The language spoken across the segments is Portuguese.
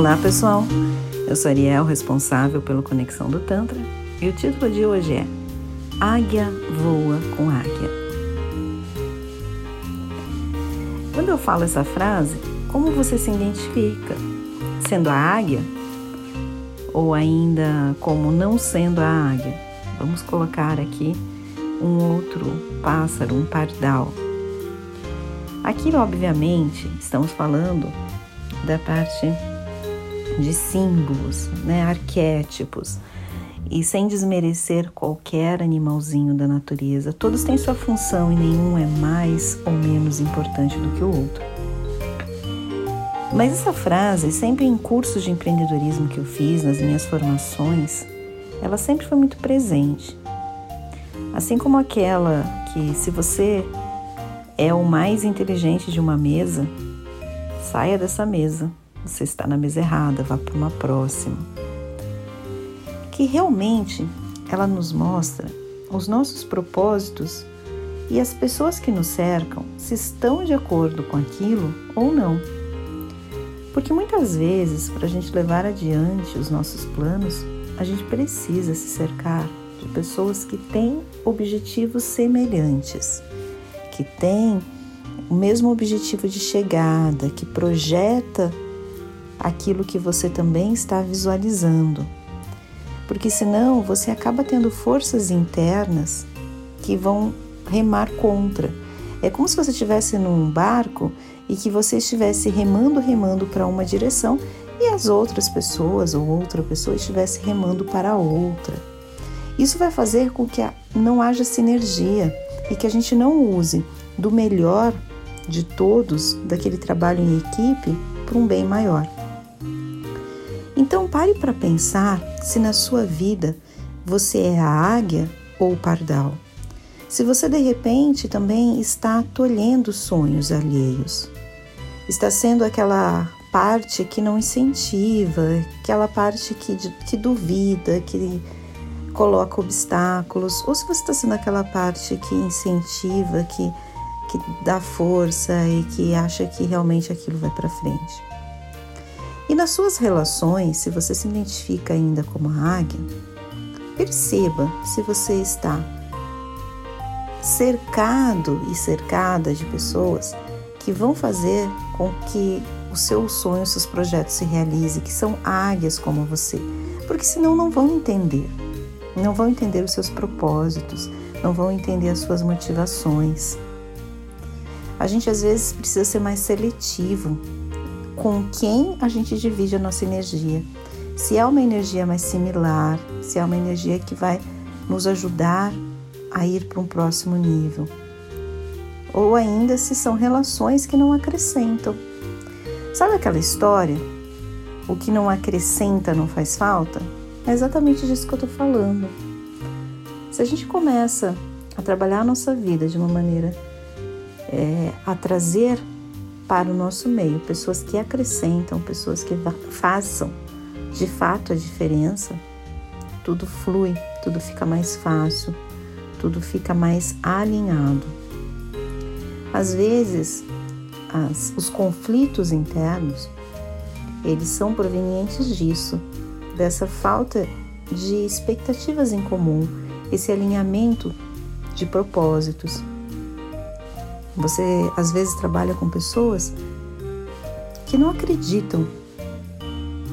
Olá pessoal, eu sou Ariel, responsável pelo Conexão do Tantra, e o título de hoje é Águia voa com águia. Quando eu falo essa frase, como você se identifica? Sendo a águia? Ou ainda como não sendo a águia? Vamos colocar aqui um outro pássaro, um pardal. Aqui, obviamente, estamos falando da parte de símbolos, né, arquétipos. E sem desmerecer qualquer animalzinho da natureza, todos têm sua função e nenhum é mais ou menos importante do que o outro. Mas essa frase, sempre em cursos de empreendedorismo que eu fiz, nas minhas formações, ela sempre foi muito presente. Assim como aquela que, se você é o mais inteligente de uma mesa, saia dessa mesa você está na mesa errada, vá para uma próxima. Que realmente ela nos mostra os nossos propósitos e as pessoas que nos cercam se estão de acordo com aquilo ou não. Porque muitas vezes, para a gente levar adiante os nossos planos, a gente precisa se cercar de pessoas que têm objetivos semelhantes, que têm o mesmo objetivo de chegada, que projeta aquilo que você também está visualizando. Porque senão você acaba tendo forças internas que vão remar contra. É como se você estivesse num barco e que você estivesse remando, remando para uma direção e as outras pessoas ou outra pessoa estivesse remando para outra. Isso vai fazer com que não haja sinergia e que a gente não use do melhor de todos daquele trabalho em equipe para um bem maior. Pare para pensar se na sua vida você é a águia ou o pardal. Se você de repente também está tolhendo sonhos alheios, está sendo aquela parte que não incentiva, aquela parte que, que duvida, que coloca obstáculos, ou se você está sendo aquela parte que incentiva, que, que dá força e que acha que realmente aquilo vai para frente. E nas suas relações, se você se identifica ainda como a águia, perceba se você está cercado e cercada de pessoas que vão fazer com que os seus sonhos, seus projetos se realizem, que são águias como você, porque senão não vão entender, não vão entender os seus propósitos, não vão entender as suas motivações. A gente às vezes precisa ser mais seletivo com quem a gente divide a nossa energia. Se é uma energia mais similar, se é uma energia que vai nos ajudar a ir para um próximo nível. Ou ainda se são relações que não acrescentam. Sabe aquela história? O que não acrescenta não faz falta? É exatamente disso que eu estou falando. Se a gente começa a trabalhar a nossa vida de uma maneira é, a trazer para o nosso meio, pessoas que acrescentam, pessoas que façam de fato a diferença, tudo flui, tudo fica mais fácil, tudo fica mais alinhado. Às vezes, as, os conflitos internos, eles são provenientes disso, dessa falta de expectativas em comum, esse alinhamento de propósitos, você às vezes trabalha com pessoas que não acreditam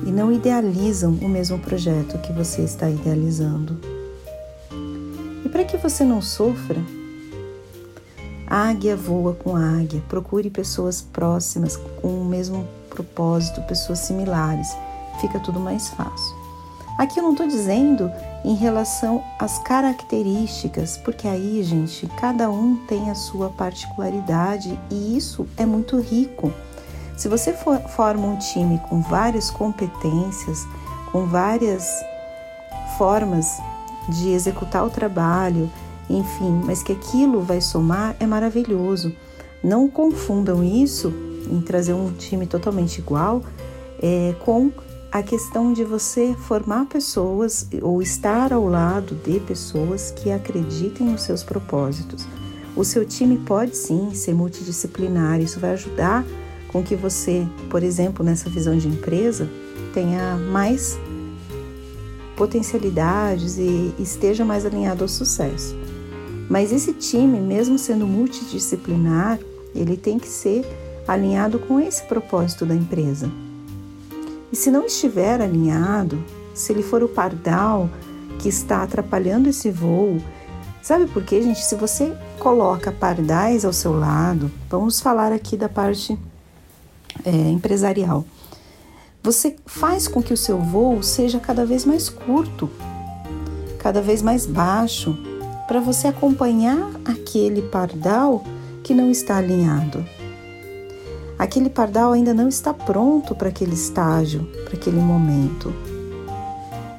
e não idealizam o mesmo projeto que você está idealizando. E para que você não sofra, águia voa com águia. Procure pessoas próximas com o mesmo propósito, pessoas similares. Fica tudo mais fácil. Aqui eu não estou dizendo em relação às características, porque aí, gente, cada um tem a sua particularidade e isso é muito rico. Se você for, forma um time com várias competências, com várias formas de executar o trabalho, enfim, mas que aquilo vai somar, é maravilhoso. Não confundam isso em trazer um time totalmente igual é, com a questão de você formar pessoas ou estar ao lado de pessoas que acreditem nos seus propósitos. O seu time pode sim ser multidisciplinar, isso vai ajudar com que você, por exemplo, nessa visão de empresa, tenha mais potencialidades e esteja mais alinhado ao sucesso. Mas esse time, mesmo sendo multidisciplinar, ele tem que ser alinhado com esse propósito da empresa. E se não estiver alinhado, se ele for o pardal que está atrapalhando esse voo, sabe por quê, gente? Se você coloca pardais ao seu lado, vamos falar aqui da parte é, empresarial. Você faz com que o seu voo seja cada vez mais curto, cada vez mais baixo, para você acompanhar aquele pardal que não está alinhado. Aquele pardal ainda não está pronto para aquele estágio, para aquele momento.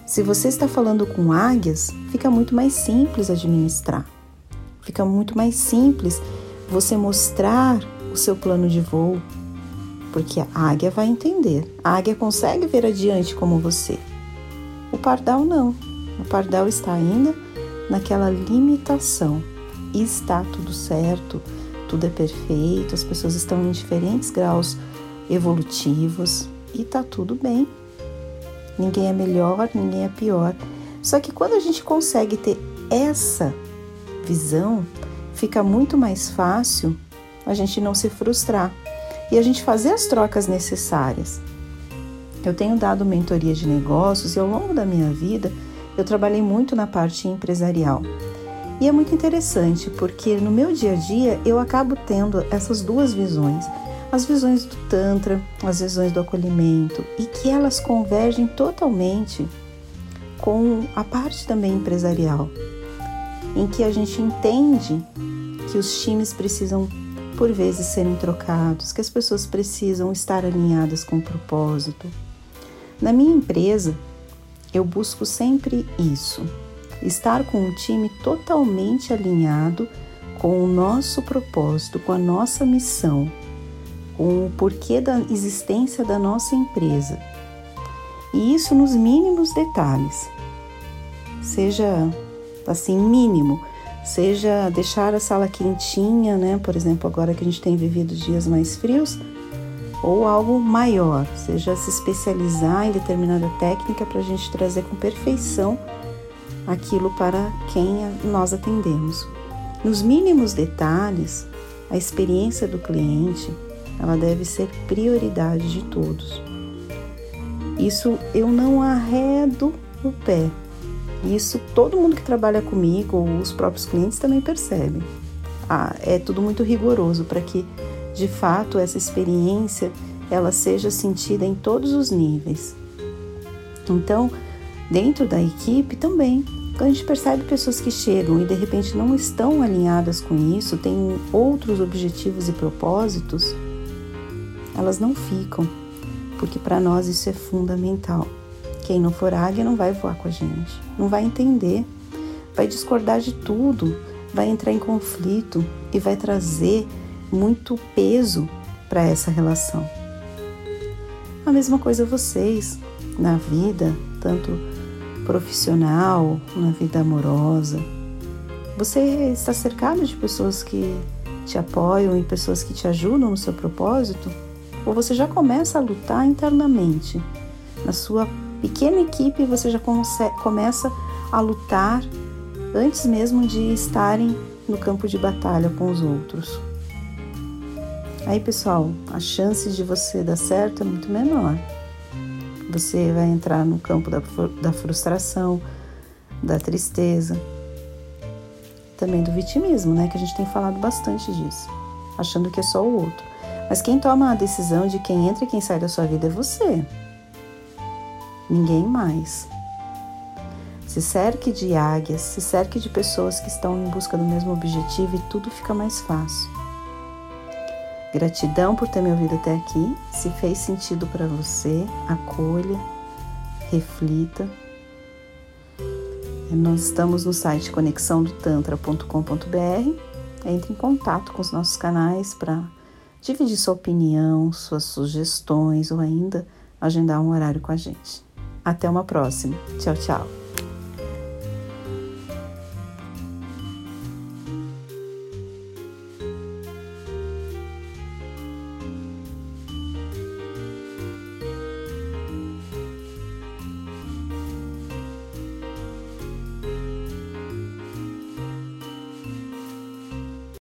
Se você está falando com águias, fica muito mais simples administrar. Fica muito mais simples você mostrar o seu plano de voo, porque a águia vai entender. A águia consegue ver adiante como você. O pardal não. O pardal está ainda naquela limitação. E está tudo certo, tudo é perfeito, as pessoas estão em diferentes graus evolutivos e está tudo bem. Ninguém é melhor, ninguém é pior. Só que quando a gente consegue ter essa visão, fica muito mais fácil a gente não se frustrar e a gente fazer as trocas necessárias. Eu tenho dado mentoria de negócios e ao longo da minha vida eu trabalhei muito na parte empresarial. E é muito interessante porque no meu dia a dia eu acabo tendo essas duas visões, as visões do Tantra, as visões do acolhimento, e que elas convergem totalmente com a parte também empresarial, em que a gente entende que os times precisam por vezes serem trocados, que as pessoas precisam estar alinhadas com o propósito. Na minha empresa, eu busco sempre isso, estar com um time totalmente alinhado com o nosso propósito, com a nossa missão, com o porquê da existência da nossa empresa. E isso nos mínimos detalhes. Seja assim, mínimo, seja deixar a sala quentinha, né? Por exemplo, agora que a gente tem vivido dias mais frios, ou algo maior, seja se especializar em determinada técnica para a gente trazer com perfeição aquilo para quem nós atendemos. Nos mínimos detalhes, a experiência do cliente ela deve ser prioridade de todos. Isso eu não arredo o pé. Isso todo mundo que trabalha comigo ou os próprios clientes também percebem. Ah, é tudo muito rigoroso para que de fato essa experiência ela seja sentida em todos os níveis. Então, dentro da equipe também, quando a gente percebe pessoas que chegam e de repente não estão alinhadas com isso, têm outros objetivos e propósitos, elas não ficam, porque para nós isso é fundamental. Quem não for águia não vai voar com a gente, não vai entender, vai discordar de tudo, vai entrar em conflito. E vai trazer muito peso para essa relação. A mesma coisa vocês na vida, tanto profissional, na vida amorosa. Você está cercado de pessoas que te apoiam e pessoas que te ajudam no seu propósito? Ou você já começa a lutar internamente? Na sua pequena equipe, você já começa a lutar antes mesmo de estarem no campo de batalha com os outros. Aí, pessoal, a chance de você dar certo é muito menor. Você vai entrar no campo da, da frustração, da tristeza, também do vitimismo, né? Que a gente tem falado bastante disso, achando que é só o outro. Mas quem toma a decisão de quem entra e quem sai da sua vida é você. Ninguém mais. Se cerque de águias, se cerque de pessoas que estão em busca do mesmo objetivo e tudo fica mais fácil. Gratidão por ter me ouvido até aqui. Se fez sentido para você, acolha, reflita. Nós estamos no site conexãodotantra.com.br. Entre em contato com os nossos canais para dividir sua opinião, suas sugestões ou ainda agendar um horário com a gente. Até uma próxima. Tchau, tchau.